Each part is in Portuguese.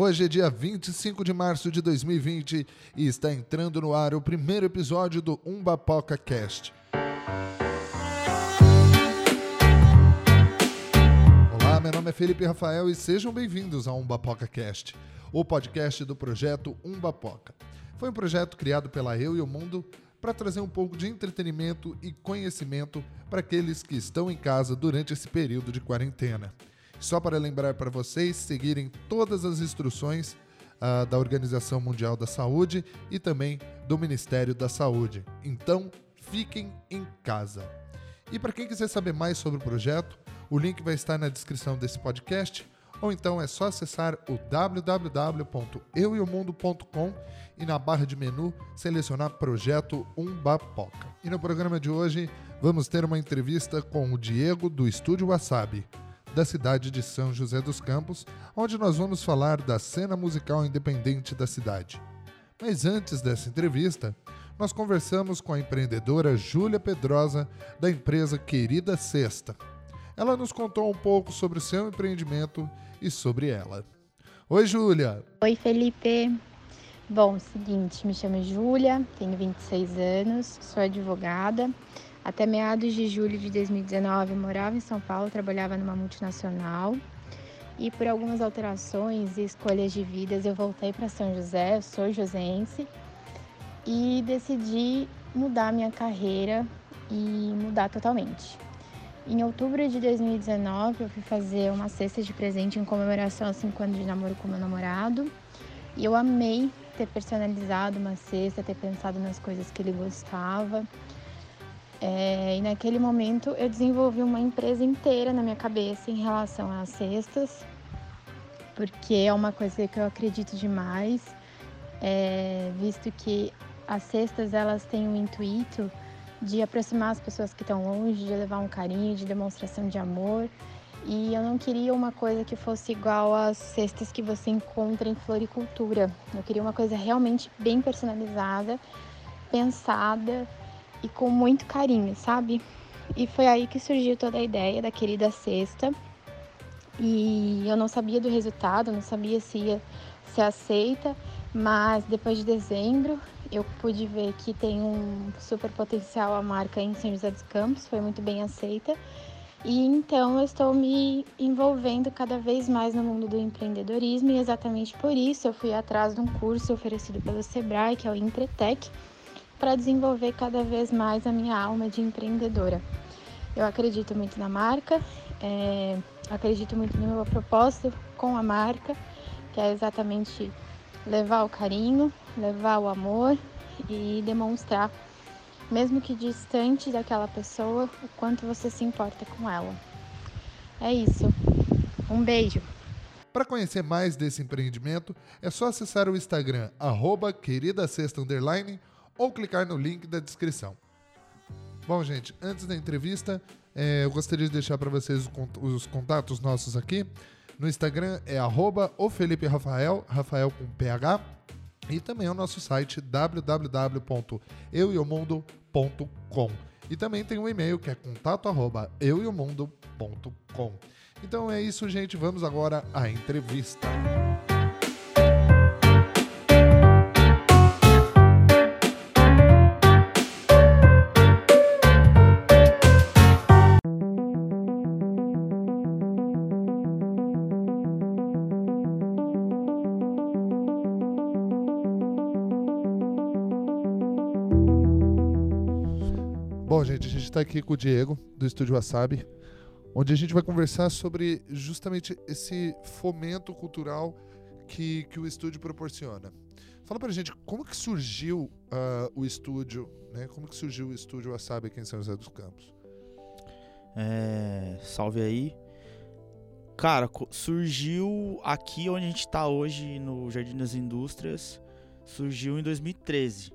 Hoje é dia 25 de março de 2020 e está entrando no ar o primeiro episódio do Umbapoca Cast. Olá, meu nome é Felipe Rafael e sejam bem-vindos ao Umbapoca Cast, o podcast do projeto Umbapoca. Foi um projeto criado pela Eu e o Mundo para trazer um pouco de entretenimento e conhecimento para aqueles que estão em casa durante esse período de quarentena. Só para lembrar para vocês seguirem todas as instruções uh, da Organização Mundial da Saúde e também do Ministério da Saúde. Então, fiquem em casa. E para quem quiser saber mais sobre o projeto, o link vai estar na descrição desse podcast ou então é só acessar o www.eueomundo.com e na barra de menu selecionar Projeto Umbapoca. E no programa de hoje vamos ter uma entrevista com o Diego do Estúdio Wasabi da cidade de São José dos Campos, onde nós vamos falar da cena musical independente da cidade. Mas antes dessa entrevista, nós conversamos com a empreendedora Júlia Pedrosa, da empresa Querida Sexta. Ela nos contou um pouco sobre o seu empreendimento e sobre ela. Oi, Júlia! Oi, Felipe! Bom, seguinte, me chamo Júlia, tenho 26 anos, sou advogada. Até meados de julho de 2019, morava em São Paulo, trabalhava numa multinacional. E por algumas alterações e escolhas de vidas, eu voltei para São José, sou josense, e decidi mudar minha carreira e mudar totalmente. Em outubro de 2019, eu fui fazer uma cesta de presente em comemoração aos 5 anos de namoro com meu namorado. E eu amei ter personalizado uma cesta, ter pensado nas coisas que ele gostava. É, e naquele momento eu desenvolvi uma empresa inteira na minha cabeça em relação às cestas, porque é uma coisa que eu acredito demais, é, visto que as cestas elas têm o intuito de aproximar as pessoas que estão longe, de levar um carinho, de demonstração de amor. E eu não queria uma coisa que fosse igual às cestas que você encontra em floricultura. Eu queria uma coisa realmente bem personalizada, pensada e com muito carinho, sabe? E foi aí que surgiu toda a ideia da querida cesta. E eu não sabia do resultado, não sabia se ia ser aceita, mas depois de dezembro eu pude ver que tem um super potencial a marca em São José dos Campos, foi muito bem aceita. E então eu estou me envolvendo cada vez mais no mundo do empreendedorismo e exatamente por isso eu fui atrás de um curso oferecido pelo Sebrae, que é o Empretec, para desenvolver cada vez mais a minha alma de empreendedora. Eu acredito muito na marca, é, acredito muito no meu propósito com a marca, que é exatamente levar o carinho, levar o amor e demonstrar, mesmo que distante daquela pessoa, o quanto você se importa com ela. É isso. Um beijo. Para conhecer mais desse empreendimento, é só acessar o Instagram, arroba ou clicar no link da descrição. Bom, gente, antes da entrevista, é, eu gostaria de deixar para vocês os contatos nossos aqui. No Instagram é arroba o Felipe Rafael, Rafael com PH. E também o nosso site www.euiomundo.com. E também tem um e-mail que é contato arroba euiomundo.com. Então é isso, gente. Vamos agora à entrevista. Bom, gente está aqui com o Diego, do Estúdio Wasabi, onde a gente vai conversar sobre justamente esse fomento cultural que, que o estúdio proporciona. Fala pra gente, como que surgiu uh, o estúdio, né? Como que surgiu o Estúdio Wasabi aqui em São José dos Campos? É, salve aí. Cara, surgiu aqui onde a gente está hoje, no Jardim das Indústrias, surgiu em 2013.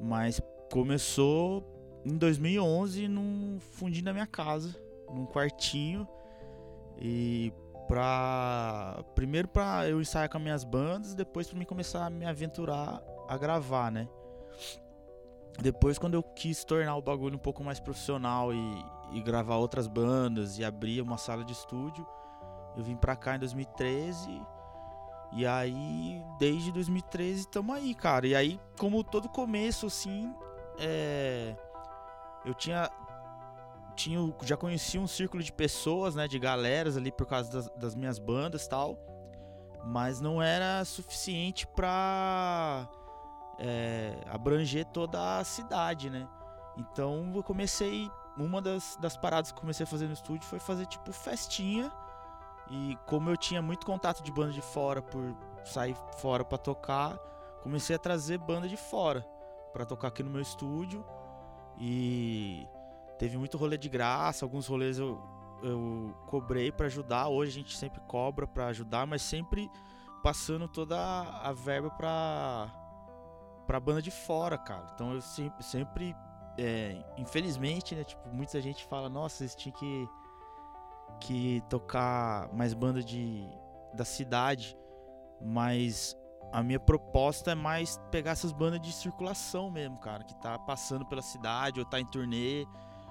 Mas começou em 2011 num fundinho da minha casa, num quartinho. E pra. Primeiro pra eu ensaiar com as minhas bandas, depois pra mim começar a me aventurar a gravar, né? Depois, quando eu quis tornar o bagulho um pouco mais profissional e, e gravar outras bandas e abrir uma sala de estúdio, eu vim pra cá em 2013 E aí, desde 2013, estamos aí, cara. E aí, como todo começo, assim, é... eu tinha, tinha. Já conhecia um círculo de pessoas, né? De galeras ali por causa das, das minhas bandas tal. Mas não era suficiente pra é, abranger toda a cidade, né? Então eu comecei. Uma das, das paradas que comecei a fazer no estúdio foi fazer tipo festinha e como eu tinha muito contato de banda de fora por sair fora para tocar, comecei a trazer banda de fora para tocar aqui no meu estúdio. E teve muito rolê de graça, alguns rolês eu, eu cobrei para ajudar. Hoje a gente sempre cobra para ajudar, mas sempre passando toda a verba para para banda de fora, cara. Então eu sempre, sempre é, infelizmente, né, tipo, muita gente fala, nossa, vocês tinham que que tocar mais banda de da cidade, mas a minha proposta é mais pegar essas bandas de circulação mesmo, cara, que tá passando pela cidade ou tá em turnê.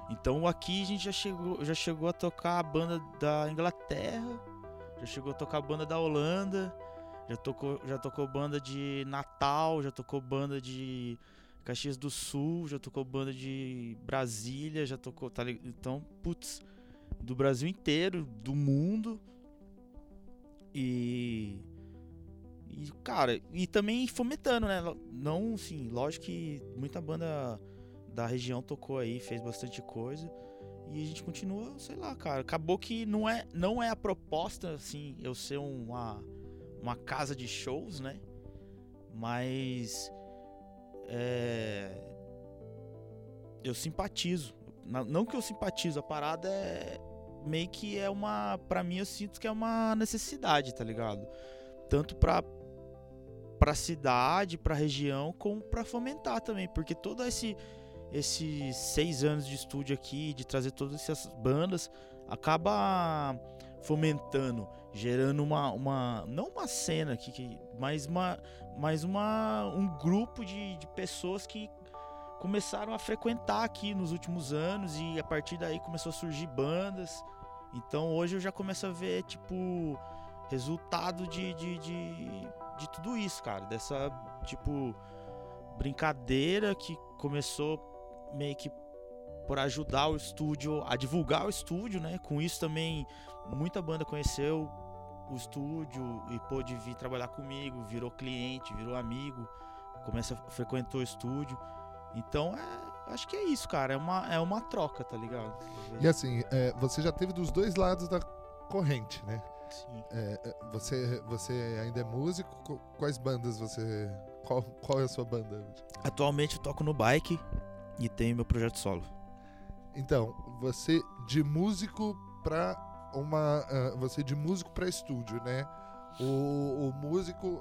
Então aqui a gente já chegou, já chegou a tocar a banda da Inglaterra, já chegou a tocar a banda da Holanda, já tocou, já tocou banda de Natal, já tocou banda de Caxias do Sul, já tocou banda de Brasília, já tocou, tá ligado? Então, putz, do Brasil inteiro, do mundo. E. E, cara, e também fomentando, né? Não, sim, lógico que muita banda da região tocou aí, fez bastante coisa. E a gente continua, sei lá, cara. Acabou que não é, não é a proposta, assim, eu ser uma, uma casa de shows, né? Mas. É, eu simpatizo. Não que eu simpatizo, a parada é, meio que é uma. para mim, eu sinto que é uma necessidade, tá ligado? Tanto pra, pra cidade, pra região, como pra fomentar também. Porque todo esse. Esses seis anos de estúdio aqui, de trazer todas essas bandas, acaba fomentando, gerando uma, uma não uma cena aqui, mas uma, mas uma um grupo de, de pessoas que começaram a frequentar aqui nos últimos anos e a partir daí começou a surgir bandas. Então hoje eu já começo a ver, tipo, resultado de, de, de, de tudo isso, cara. Dessa, tipo, brincadeira que começou meio que por ajudar o estúdio a divulgar o estúdio, né? Com isso também muita banda conheceu o estúdio e pôde vir trabalhar comigo, virou cliente, virou amigo, começa frequentou o estúdio. Então é, acho que é isso, cara. É uma, é uma troca, tá ligado? E assim, é, você já teve dos dois lados da corrente, né? É, é você, você ainda é músico? Quais bandas você. Qual, qual é a sua banda? Atualmente eu toco no bike e tenho meu projeto solo. Então, você de músico pra uma. Uh, você de músico pra estúdio, né? O, o músico.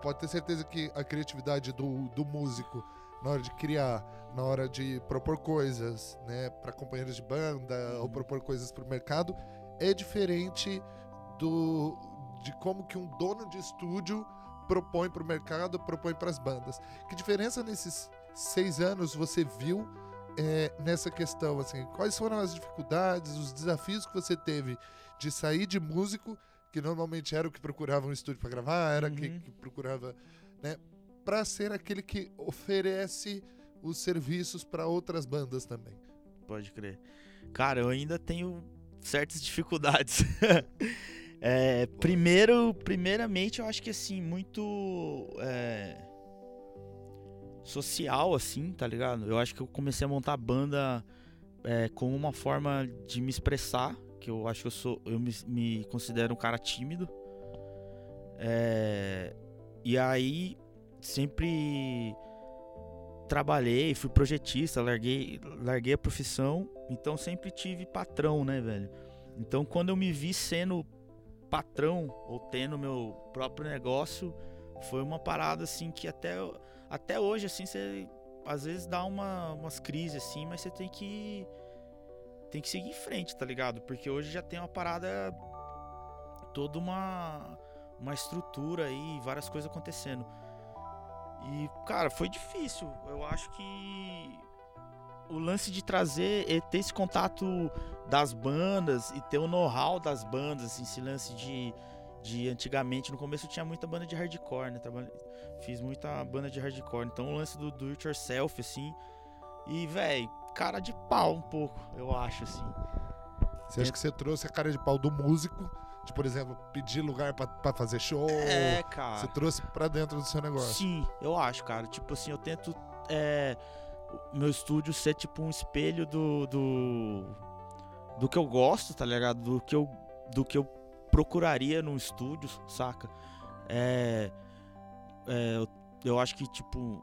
Pode ter certeza que a criatividade do, do músico na hora de criar, na hora de propor coisas, né, para companheiros de banda ou propor coisas para o mercado, é diferente do de como que um dono de estúdio propõe para o mercado, propõe para as bandas. Que diferença nesses seis anos você viu é, nessa questão? Assim, quais foram as dificuldades, os desafios que você teve de sair de músico, que normalmente era o que procurava um estúdio para gravar, era uhum. que, que procurava, né, para ser aquele que oferece os serviços para outras bandas também. Pode crer. Cara, eu ainda tenho certas dificuldades. é, primeiro, primeiramente, eu acho que assim, muito é, social, assim, tá ligado? Eu acho que eu comecei a montar banda é, como uma forma de me expressar, que eu acho que eu sou, eu me, me considero um cara tímido. É, e aí sempre trabalhei, fui projetista, larguei, larguei a profissão, então sempre tive patrão, né, velho? Então quando eu me vi sendo patrão ou tendo meu próprio negócio, foi uma parada assim que até, até hoje assim você às vezes dá uma, umas crises assim, mas você tem que tem que seguir em frente, tá ligado? Porque hoje já tem uma parada toda uma uma estrutura aí, várias coisas acontecendo. E, cara, foi difícil. Eu acho que o lance de trazer, e ter esse contato das bandas e ter o know-how das bandas, assim, esse lance de, de antigamente, no começo tinha muita banda de hardcore, né? Trabalhei, fiz muita banda de hardcore. Então o lance do do it yourself, assim. E, velho, cara de pau um pouco, eu acho, assim. Você acha que você trouxe a cara de pau do músico, de, por exemplo, pedir lugar pra, pra fazer show? É, cara. Você trouxe pra dentro do seu negócio. Sim, eu acho, cara. Tipo assim, eu tento. É, meu estúdio ser tipo um espelho do, do. do que eu gosto, tá ligado? Do que eu, do que eu procuraria num estúdio, saca? É, é, eu, eu acho que, tipo.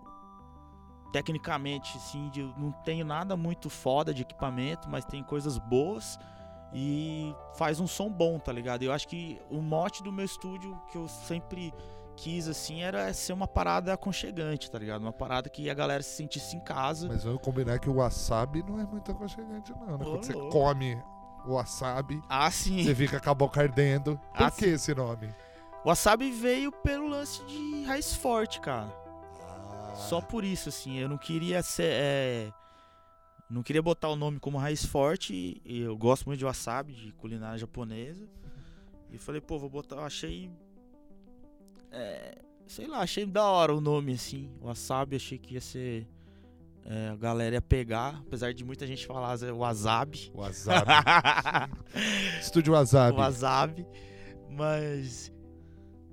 Tecnicamente, de- não tenho nada muito foda de equipamento, mas tem coisas boas e faz um som bom, tá ligado? Eu acho que o mote do meu estúdio que eu sempre quis, assim, era ser uma parada aconchegante, tá ligado? Uma parada que a galera se sentisse em casa. Mas vamos combinar que o wasabi não é muito aconchegante, não, né? Ô, Quando você louco. come o wasabi, Ah, sim. você fica com a boca ardendo. Por Ah, que esse nome? O wasabi veio pelo lance de raiz forte, cara. Ah. Só por isso, assim, eu não queria ser. é, Não queria botar o nome como raiz forte. Eu gosto muito de wasabi, de culinária japonesa. E falei, pô, vou botar. Eu achei. É, sei lá, achei da hora o nome, assim. Wasabi, achei que ia ser. é, a galera ia pegar, apesar de muita gente falar é, wasabi. Wasabi. Estúdio Wasabi. wasabi. Mas.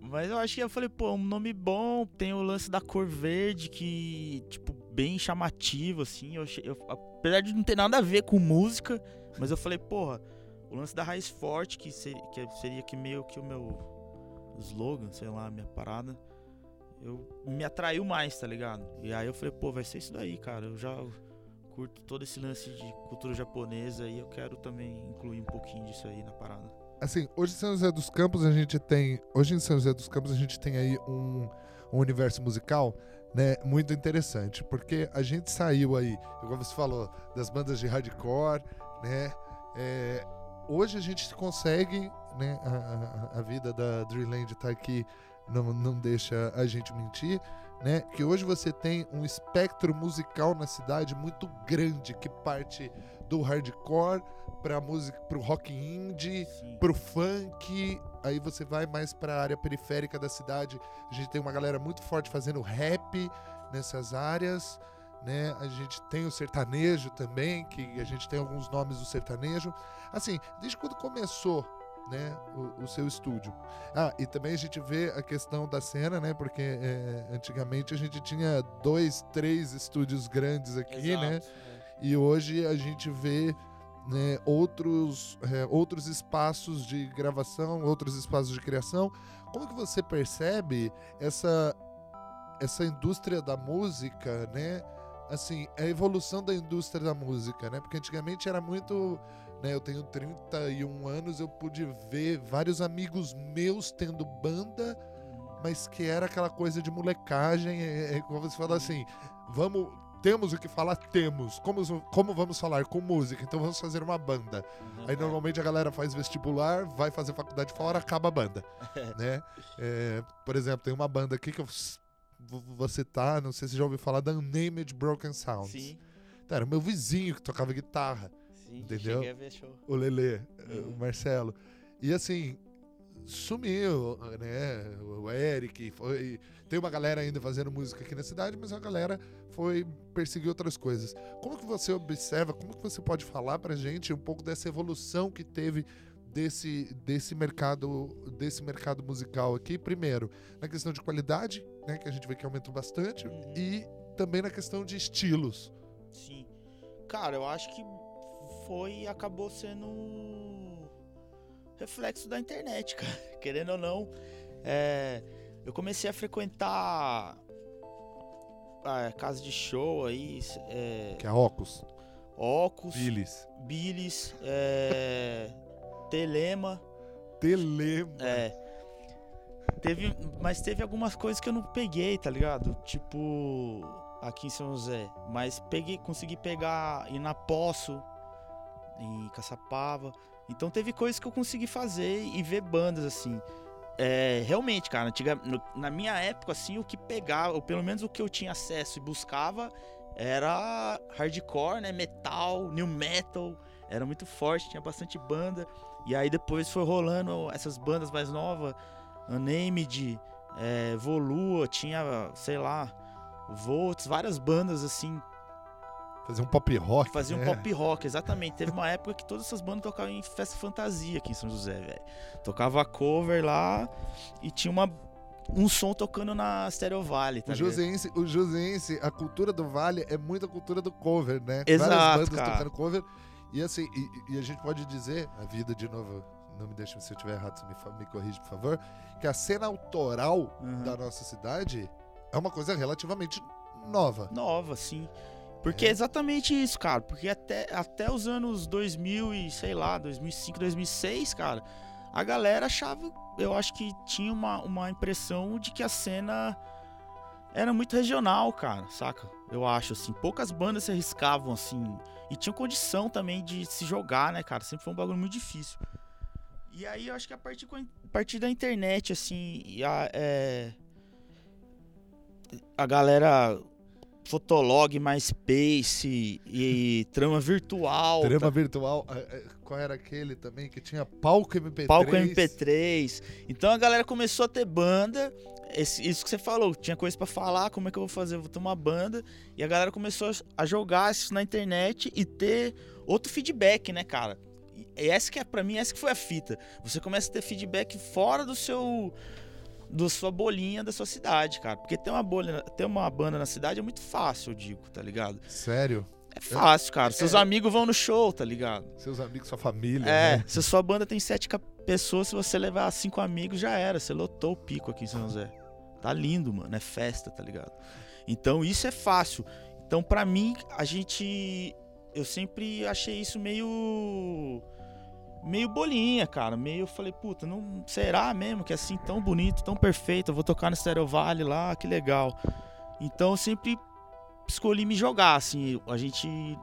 Mas eu acho que eu falei, pô, um nome bom, tem o lance da cor verde, que, tipo, bem chamativo, assim. Eu, achei- eu- apesar de não ter nada a ver com música, mas eu falei, porra, o lance da raiz forte, que, ser- que seria que meio que o meu slogan, sei lá, minha parada, eu me atraiu mais, tá ligado? E aí eu falei, pô, vai ser isso daí, cara. Eu já curto todo esse lance de cultura japonesa e eu quero também incluir um pouquinho disso aí na parada. Assim, hoje em São José dos Campos a gente tem. Hoje em São José dos Campos a gente tem aí um, um universo musical. Né, muito interessante, porque a gente saiu aí, como você falou, das bandas de hardcore, né? é, hoje a gente consegue, né? A, a- a vida da Dreamland tá aqui, não, não deixa a gente mentir, né? Que hoje você tem um espectro musical na cidade muito grande, que parte do hardcore para música, pro rock indie, Sim. pro funk, aí você vai mais pra área periférica da cidade. A gente tem uma galera muito forte fazendo rap nessas áreas, né? A gente tem o sertanejo também, que a gente tem alguns nomes do sertanejo. Assim, desde quando começou, né, o, o seu estúdio. Ah, e também a gente vê a questão da cena, né? Porque é, antigamente a gente tinha dois, três estúdios grandes aqui, né? Exato, é. E hoje a gente vê né, outros, é, outros espaços de gravação, outros espaços de criação. Como que você percebe essa, essa indústria da música, né? Assim, a evolução da indústria da música, né? Porque antigamente era muito... Né, eu tenho 31 anos, eu pude ver vários amigos meus tendo banda, mas que era aquela coisa de molecagem, é, é como você fala assim, vamos, temos o que falar, temos. Como, como vamos falar com música? Então vamos fazer uma banda. Uhum. Aí normalmente a galera faz vestibular, vai fazer faculdade fora, acaba a banda, né? É, por exemplo, tem uma banda aqui que eu vou citar, não sei se você já ouviu falar da Unnamed Broken Sounds. Sim, Tá, era o meu vizinho que tocava guitarra, sim. Entendeu? Cheguei a ver show. o Lelê, Uhum. o Marcelo. E assim, sumiu, né? O Eric, foi. Tem uma galera ainda fazendo música aqui na cidade, mas a galera foi perseguir outras coisas. Como que você observa, como que você pode falar pra gente um pouco dessa evolução que teve desse, desse mercado desse mercado musical aqui? Primeiro, na questão de qualidade, né, que a gente vê que aumentou bastante, Uhum. e também na questão de estilos. Sim. Cara, eu acho que foi acabou sendo reflexo da internet, cara. Querendo ou não, é, eu comecei a frequentar a casa de show aí, é, Que é Ocus, Ocus, Billis, Bilis, é, Telema, Telema. é. Teve, mas teve algumas coisas que eu não peguei, tá ligado? Tipo, aqui em São José. Mas peguei, consegui pegar ir na Poço, em Caçapava. Então teve coisas que eu consegui fazer e ver bandas assim. É, realmente, cara, antiga, na minha época, assim, o que pegava, ou pelo menos o que eu tinha acesso e buscava, era hardcore, né? Metal, new metal. era muito forte, tinha bastante banda. E aí depois foi rolando essas bandas mais novas, Unnamed, é, Volua, tinha, sei lá, Volts, várias bandas assim. Fazer um pop rock. Um né? pop rock, exatamente. Teve uma época que todas essas bandas tocavam em festa fantasia aqui em São José, velho. Tocava cover lá e tinha uma, um som tocando na Stereo Valley, tá O? Joseense, o Joseense, a cultura do Vale é muito a cultura do cover, né? Exato, Várias bandas cara. tocando cover. E assim, e, e a gente pode dizer, a vida de novo, não me deixe se eu estiver errado, você me, me corrige, por favor, que a cena autoral Uhum. da nossa cidade é uma coisa relativamente nova. Nova, sim. Porque é exatamente isso, cara. Porque até, até os anos 2000 e, sei lá, 2005, 2006, cara, a galera achava, eu acho que tinha uma, uma impressão de que a cena era muito regional, cara, saca? Eu acho, assim. Poucas bandas se arriscavam, assim. E tinham condição também de se jogar, né, cara? Sempre foi um bagulho muito difícil. E aí eu acho que a partir, a, partir da internet, assim, a, é, a galera Fotolog, MySpace e trama virtual. Trama virtual, eh, eh, qual era aquele também que tinha palco MP3? Palco MP3. Então a galera começou a ter banda. Esse- isso que você falou, tinha coisa pra falar, como é que eu vou fazer? Eu vou ter uma banda. E a galera começou a jogar isso na internet e ter outro feedback, né, cara? E essa que é, pra mim, essa que foi a fita. Você começa a ter feedback fora do seu. Da sua bolinha da sua cidade, cara. Porque ter uma bolha, ter uma banda na cidade é muito fácil, eu digo, tá ligado? Sério? É fácil, cara. Seus É. amigos vão no show, tá ligado? Seus amigos, sua família, É, né? se a sua banda tem sete pessoas, se você levar cinco amigos, já era. Você lotou o pico aqui em São José. Tá lindo, mano. É festa, tá ligado? Então isso é fácil. Então, pra mim, a gente. Eu sempre achei isso meio. Meio bolinha, cara. Meio. Eu falei, puta, não. Será mesmo que é assim tão bonito, tão perfeito? Eu vou tocar no Stereo Valley lá, que legal. Então eu sempre escolhi me jogar, assim. A gente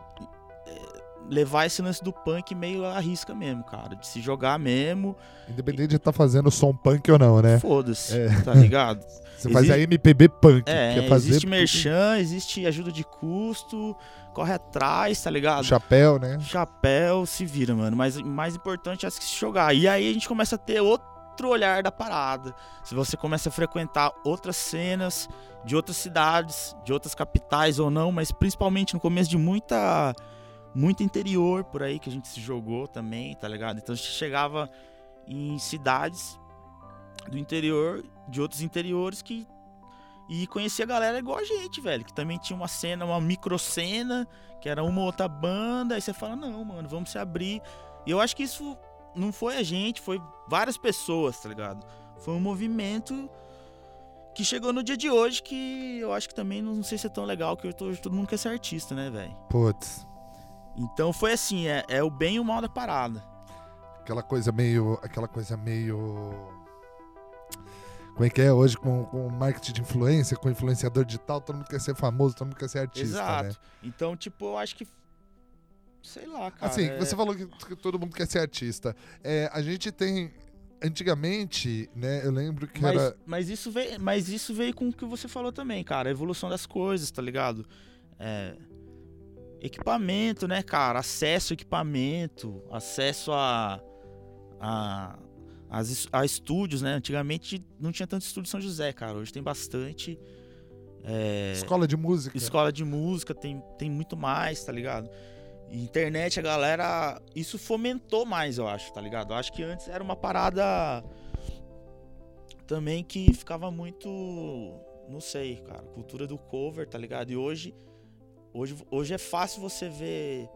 levar esse lance do punk meio à risca mesmo, cara. De se jogar mesmo. Independente de estar fazendo som punk ou não, né? Foda-se, É. tá ligado? Você faz a Existe- MPB punk, É, que é fazer existe merchan, existe ajuda de custo, corre atrás, tá ligado? chapéu, né? Chapéu, se vira, mano. Mas o mais importante é se jogar. E aí a gente começa a ter outro olhar da parada. Se você começa a frequentar outras cenas de outras cidades, de outras capitais ou não, mas principalmente no começo de muita muito interior por aí que a gente se jogou também, tá ligado? Então a gente chegava em cidades do interior, de outros interiores que e conhecia a galera igual a gente, velho, que também tinha uma cena, uma microcena, que era uma ou outra banda, aí você fala, não, mano, vamos se abrir. E eu acho que isso não foi a gente, foi várias pessoas, tá ligado? Foi um movimento que chegou no dia de hoje que eu acho que também não sei se é tão legal, que hoje todo mundo quer ser artista, né, velho? Putz, Então foi assim, é, é o bem e o mal da parada. aquela coisa meio. Aquela coisa meio. Como é que é hoje com, com marketing de influência, com influenciador digital, todo mundo quer ser famoso, todo mundo quer ser artista, Exato. né? Então, tipo, eu acho que. Sei lá, cara. Assim, é- você falou que, que todo mundo quer ser artista. É, a gente tem. Antigamente, né, eu lembro que Mas, era. mas isso veio, mas isso veio com o que você falou também, cara. A evolução das coisas, tá ligado? É, equipamento, né, cara? Acesso a equipamento, acesso a, a, as a estúdios, né? Antigamente não tinha tanto estúdio São José, cara. Hoje tem bastante. É, Escola de música. escola de música, tem, tem muito mais, tá ligado? Internet, a galera. Isso fomentou mais, eu acho, tá ligado? Eu acho que antes era uma parada também que ficava muito. Não sei, cara. Cultura do cover, tá ligado? E hoje. Hoje, hoje é fácil você ver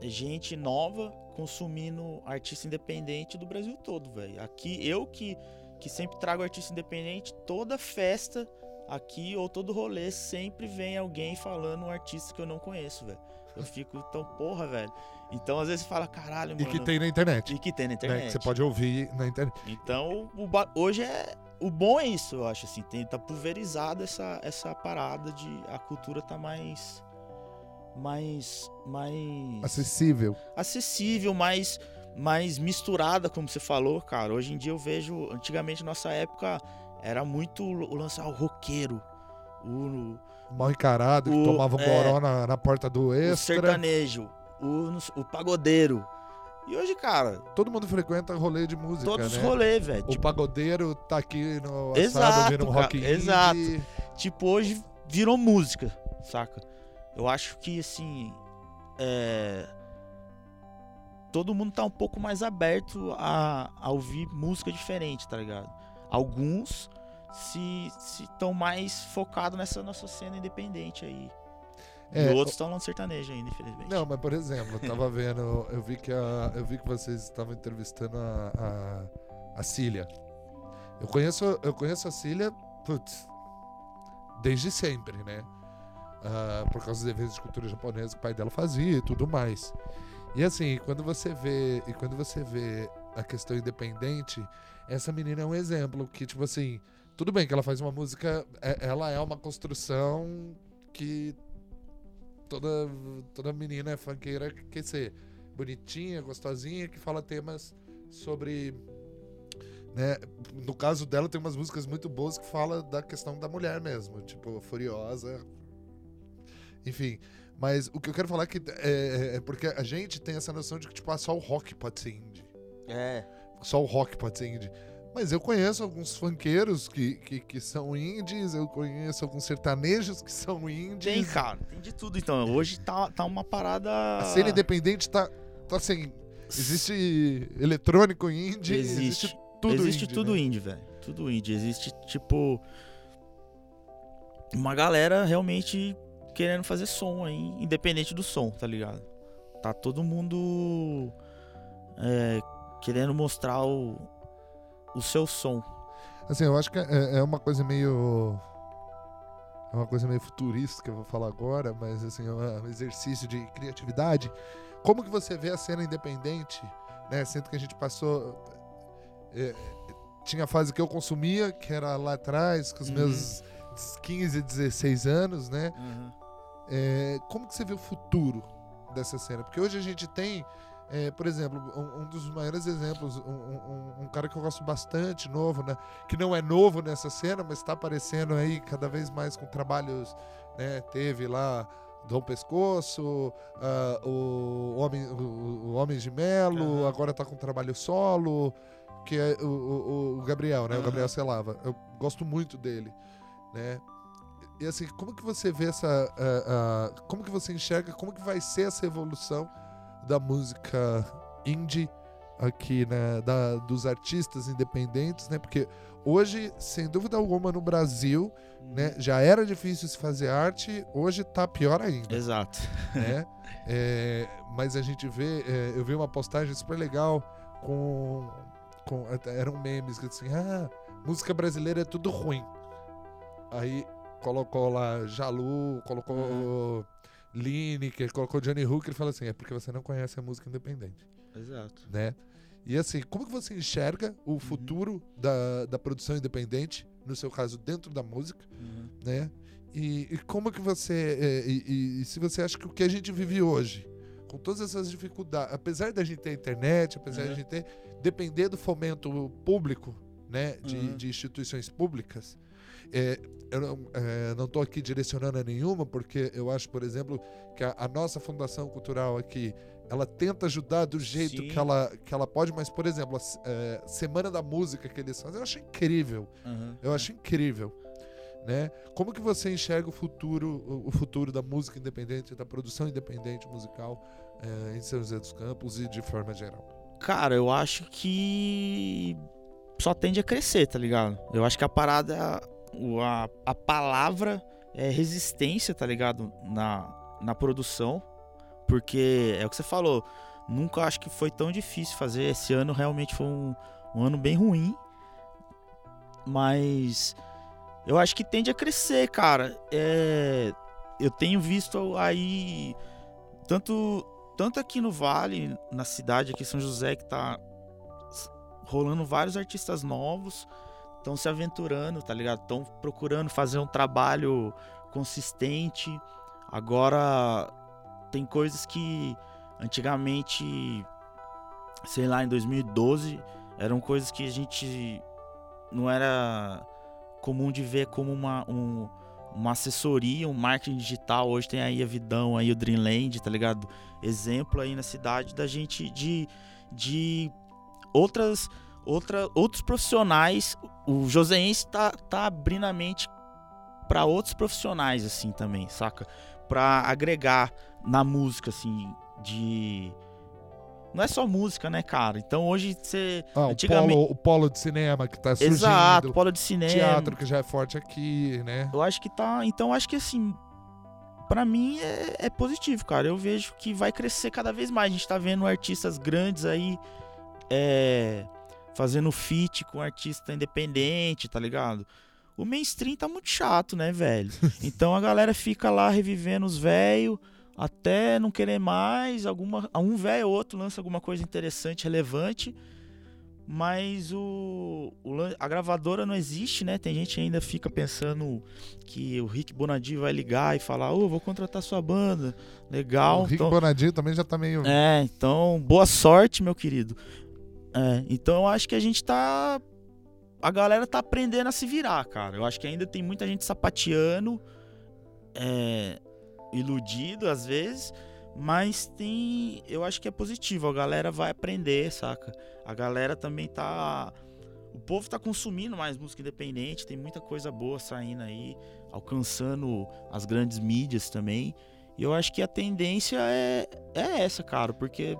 gente nova consumindo artista independente do Brasil todo, velho. Aqui, eu que, que sempre trago artista independente, toda festa aqui ou todo rolê sempre vem alguém falando um artista que eu não conheço, velho. Eu fico tão porra, velho. Então às vezes você fala, caralho, E mano. que tem na internet. E que tem na né, internet. que você pode ouvir na internet. Então, o hoje é. O bom é isso, eu acho, assim. Tem, tá pulverizada essa, essa parada de. A cultura tá mais. Mais. Mais. Acessível. acessível, mais, mais misturada, como você falou, cara. Hoje em dia eu vejo, antigamente, nossa época, era muito o lançar o roqueiro, o, Mal encarado, que O- tomava um é, goró na, na porta do o extra. sertanejo, o, o pagodeiro. E hoje, cara. Todo mundo frequenta rolê de música. Todos né? os rolês, velho. O Tipo, pagodeiro tá aqui no Exato, assado um cara, rock indie. exato. tipo, hoje virou música, saca? Eu acho que, assim. É. Todo mundo tá um pouco mais aberto a, a ouvir música diferente, tá ligado? Alguns se estão mais focados nessa nossa cena independente aí. É, e outros estão no sertanejo ainda, infelizmente. Não, mas por exemplo, eu tava vendo, eu vi que, a, eu vi que vocês estavam entrevistando a, a, a Cília. Eu conheço, eu conheço a Cília, putz, desde sempre, né? Ah, por causa dos eventos de cultura japonesa que o pai dela fazia e tudo mais. E assim, quando você vê, e quando você vê a questão independente, essa menina é um exemplo que tipo assim, tudo bem que ela faz uma música, é- ela é uma construção que toda toda menina é funkeira quer ser bonitinha, gostosinha, que fala temas sobre né? No caso dela tem umas músicas muito boas que fala da questão da mulher mesmo, tipo Furiosa, enfim. Mas o que eu quero falar é que é, é porque a gente tem essa noção de que tipo ah, só o rock pode ser indie, É. só o rock pode ser indie. Mas eu conheço alguns funkeiros que, que, que são indies, eu conheço alguns sertanejos que são indies. Tem, cara, tem de tudo. Então, hoje tá, tá uma parada. A cena independente tá, tá assim. Existe eletrônico indie, existe, Existe. tudo Existe indie, tudo né? indie, velho. Tudo indie. Existe, tipo. Uma galera realmente querendo fazer som aí, independente do som, tá ligado? Tá todo mundo é, querendo mostrar o, o seu som. Assim, eu acho que é, é uma coisa meio. É uma coisa meio futurista que eu vou falar agora, mas assim, é um exercício de criatividade. Como que você vê a cena independente, né? Sendo que a gente passou. é, tinha a fase que eu consumia, que era lá atrás, com os Uhum. meus 15, 16 anos, né? É, como que você vê o futuro dessa cena? Porque hoje a gente tem, é, por exemplo, um, um dos maiores exemplos, um, um- um cara que eu gosto bastante, novo, né? Que não é novo nessa cena, mas está aparecendo aí cada vez mais com trabalhos, né? Teve lá Dom Pescoço, ah, o, Homem, o, o Homem de Melo, Aham. agora tá com trabalho solo, que é o, o- o Gabriel, né? O Aham. Gabriel Selava. Eu gosto muito dele, né? E assim, como que você vê essa. ah, ah, como que você enxerga, como que vai ser essa evolução da música indie aqui, né? Da, dos artistas independentes, né? Porque hoje, sem dúvida alguma, no Brasil, né? Já era difícil se fazer arte, hoje tá pior ainda Exato. né? É, mas a gente vê, é, eu vi uma postagem super legal com, com eram memes que assim, ah, música brasileira é tudo ruim. Aí colocou lá Jalu, colocou Lineker, colocou Johnny Hooker e falou assim, é porque você não conhece a música independente, Exato. né? E assim, como que você enxerga o futuro da, da produção independente, no seu caso dentro da música, né? E, e como que você. é, e, e- se você acha que o que a gente vive hoje, com todas essas dificuldades, apesar da gente ter internet, apesar da Uhum. gente ter. depender do fomento público, né? De, Uhum. de instituições públicas. É, eu não, é, não tô aqui direcionando a nenhuma, porque eu acho, por exemplo, que a, a nossa Fundação Cultural aqui. Ela tenta ajudar do jeito Sim. que ela, que ela pode, mas, por exemplo, a é, Semana da Música que eles fazem, eu acho incrível. Uhum. Eu acho incrível, né? Como que você enxerga o futuro, o- futuro da música independente, da produção independente musical eh, em São José dos Campos e de forma geral? Cara, eu acho que só tende a crescer, tá ligado? Eu acho que a parada, a, a palavra é resistência, tá ligado? Na, na produção. Porque é o que você falou, nunca acho que foi tão difícil fazer. Esse ano realmente foi um, um ano bem ruim. Mas eu acho que tende a crescer, cara. É, eu tenho visto aí tanto tanto aqui no Vale, na cidade aqui em São José, que tá rolando vários artistas novos, estão se aventurando, tá ligado? Estão procurando fazer um trabalho consistente. Agora tem coisas que antigamente, sei lá, em 2012, eram coisas que a gente não era comum de ver como uma, um, uma assessoria, um marketing digital. Hoje tem aí a Vidão, aí o Dreamland, tá ligado? Exemplo aí na cidade da gente de, de outras, outra, outros profissionais. O Joseense tá, tá abrindo a mente para outros profissionais, assim, também, saca? Pra agregar na música, assim, de não é só música, né, cara? Então hoje você. Ah, antigamente... o, polo, o polo de cinema que tá surgindo. Exato, o polo de cinema. Teatro que já é forte aqui, né? Eu acho que tá. Então acho que assim. Pra mim é, é, positivo, cara. Eu vejo que vai crescer cada vez mais. A gente tá vendo artistas grandes aí é, fazendo feat com artista independente, tá ligado? O mainstream tá muito chato, né, velho? Então a galera fica lá revivendo os velhos até não querer mais, alguma, um velho ou outro lança alguma coisa interessante, relevante, mas o, o, a gravadora não existe, né? Tem gente ainda fica pensando que o Rick Bonadio vai ligar e falar, ô, oh, vou contratar sua banda, legal. O Rick então, Bonadio também já tá meio... É, então, boa sorte, meu querido. É, então eu acho que a gente tá... A galera tá aprendendo a se virar, cara. Eu acho que ainda tem muita gente sapateando, é, iludido às vezes, mas tem, eu acho que é positivo, a galera vai aprender, saca? A galera também tá o povo tá consumindo mais música independente, tem muita coisa boa saindo aí, alcançando as grandes mídias também. E eu acho que a tendência é, é essa, cara, porque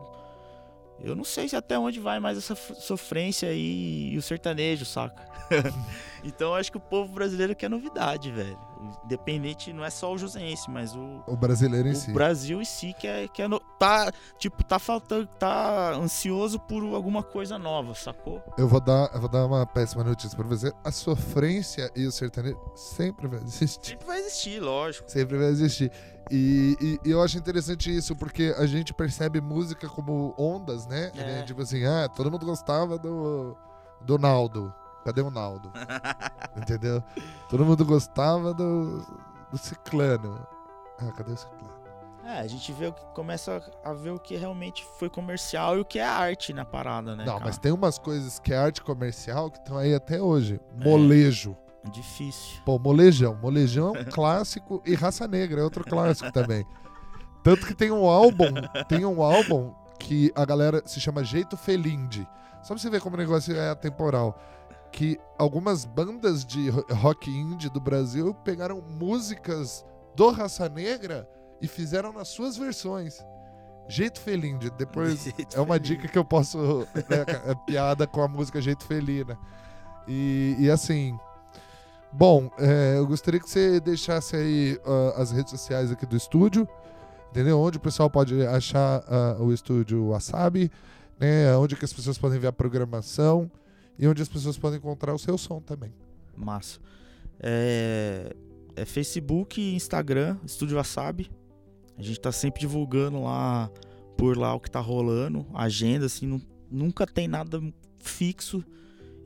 eu não sei se até onde vai mais essa sofrência aí e o sertanejo, saca? então acho que o povo brasileiro quer novidade, velho. Independente, não é só o Josense, mas o. O brasileiro em o si. O Brasil em si quer, quer no, tá, tipo, tá faltando, tá ansioso por alguma coisa nova, sacou? Eu vou dar, eu vou dar uma péssima notícia pra você. A sofrência e o sertanejo sempre vai existir. Sempre vai existir, lógico. Sempre vai existir. E, e, e, eu acho interessante isso, porque a gente percebe música como ondas, né? É. Tipo assim, ah, todo mundo gostava do, do Naldo. Cadê o Naldo? Entendeu? Todo mundo gostava do, do Ciclano. Ah, cadê o Ciclano? É, a gente vê o que começa a ver o que realmente foi comercial e o que é arte na parada, né? Não, cara? mas tem umas coisas que é arte comercial que estão aí até hoje. É. Molejo. É, difícil. Pô, molejão. Molejão é um clássico e raça negra é outro clássico também. Tanto que tem um álbum, tem um álbum que a galera se chama Jeito Felinde. Só pra você ver como o negócio é atemporal que algumas bandas de rock indie do Brasil pegaram músicas do Raça Negra e fizeram nas suas versões. Jeito Felinde, depois Jeito é uma dica que eu posso. Né, é piada com a música Jeito Felina. E, e assim. Bom, é, eu gostaria que você deixasse aí uh, as redes sociais aqui do estúdio, entendeu? Onde o pessoal pode achar uh, o estúdio Wasabi, né? Onde que as pessoas podem ver a programação e onde as pessoas podem encontrar o seu som também. Massa. É, é Facebook e Instagram, Estúdio Wasabi. A gente tá sempre divulgando lá por lá o que tá rolando, agenda, assim, não, nunca tem nada fixo.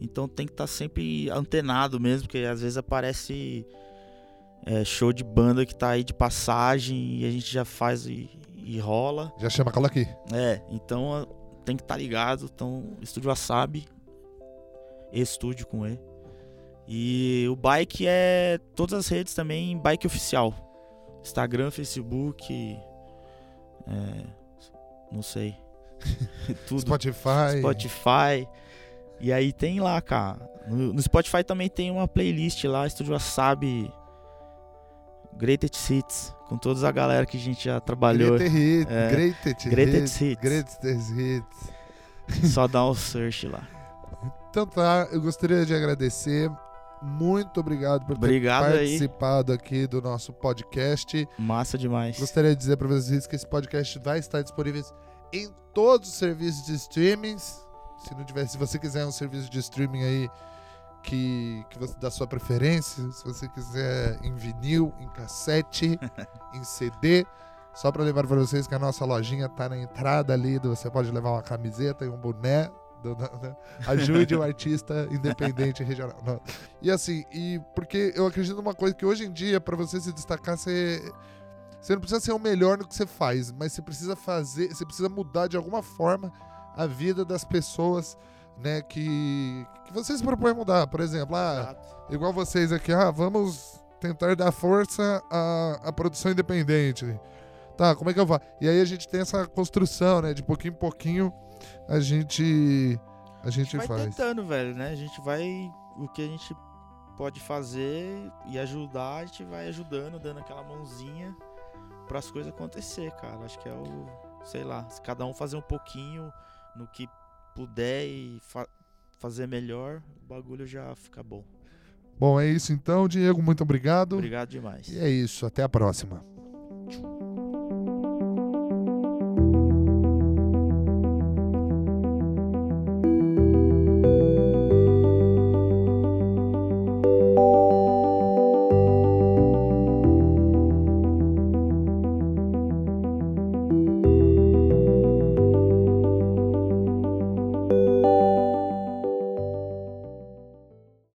Então tem que estar tá sempre antenado mesmo, porque às vezes aparece é, show de banda que tá aí de passagem e a gente já faz e, e rola. Já chama cola aqui. É, então tem que estar tá ligado. Então, Estúdio Wasabi, estúdio com E. E o bike é todas as redes também, bike oficial. Instagram, Facebook, é, não sei. Tudo. Spotify. Spotify. E aí tem lá, cara. No, no Spotify também tem uma playlist lá, Estúdio Wasabi Greatest Hits, com toda a galera que a gente já trabalhou. Greatest Hits, é, Greatest, Greatest Hits. Greatest Hits. Só dá um search lá. Então tá, eu gostaria de agradecer. Muito obrigado por ter obrigado participado aí. aqui do nosso podcast. Massa demais. Gostaria de dizer para vocês que esse podcast vai estar disponível em todos os serviços de streaming. Se não tiver, se você quiser um serviço de streaming aí que, que você dá sua preferência, se você quiser em vinil, em cassete, em CD, só para lembrar para vocês que a nossa lojinha tá na entrada ali, você pode levar uma camiseta e um boné do, né? Ajude o artista independente regional. Não. E assim, e porque eu acredito numa coisa que hoje em dia, para você se destacar, você. Você não precisa ser o melhor no que você faz, mas você precisa fazer, você precisa mudar de alguma forma a vida das pessoas, né, que, que você se propõe a mudar. Por exemplo, ah, igual vocês aqui, ah, vamos tentar dar força à, à produção independente. Tá, como é que eu faço? E aí a gente tem essa construção, né? De pouquinho em pouquinho a gente a gente, a gente vai faz. tentando, velho, né? A gente vai o que a gente pode fazer e ajudar, a gente vai ajudando, dando aquela mãozinha para as coisas acontecer, cara. Acho que é o, sei lá, se cada um fazer um pouquinho no que puder e fa fazer melhor, o bagulho já fica bom. Bom, é isso então, Diego, muito obrigado. Obrigado demais. E é isso, até a próxima.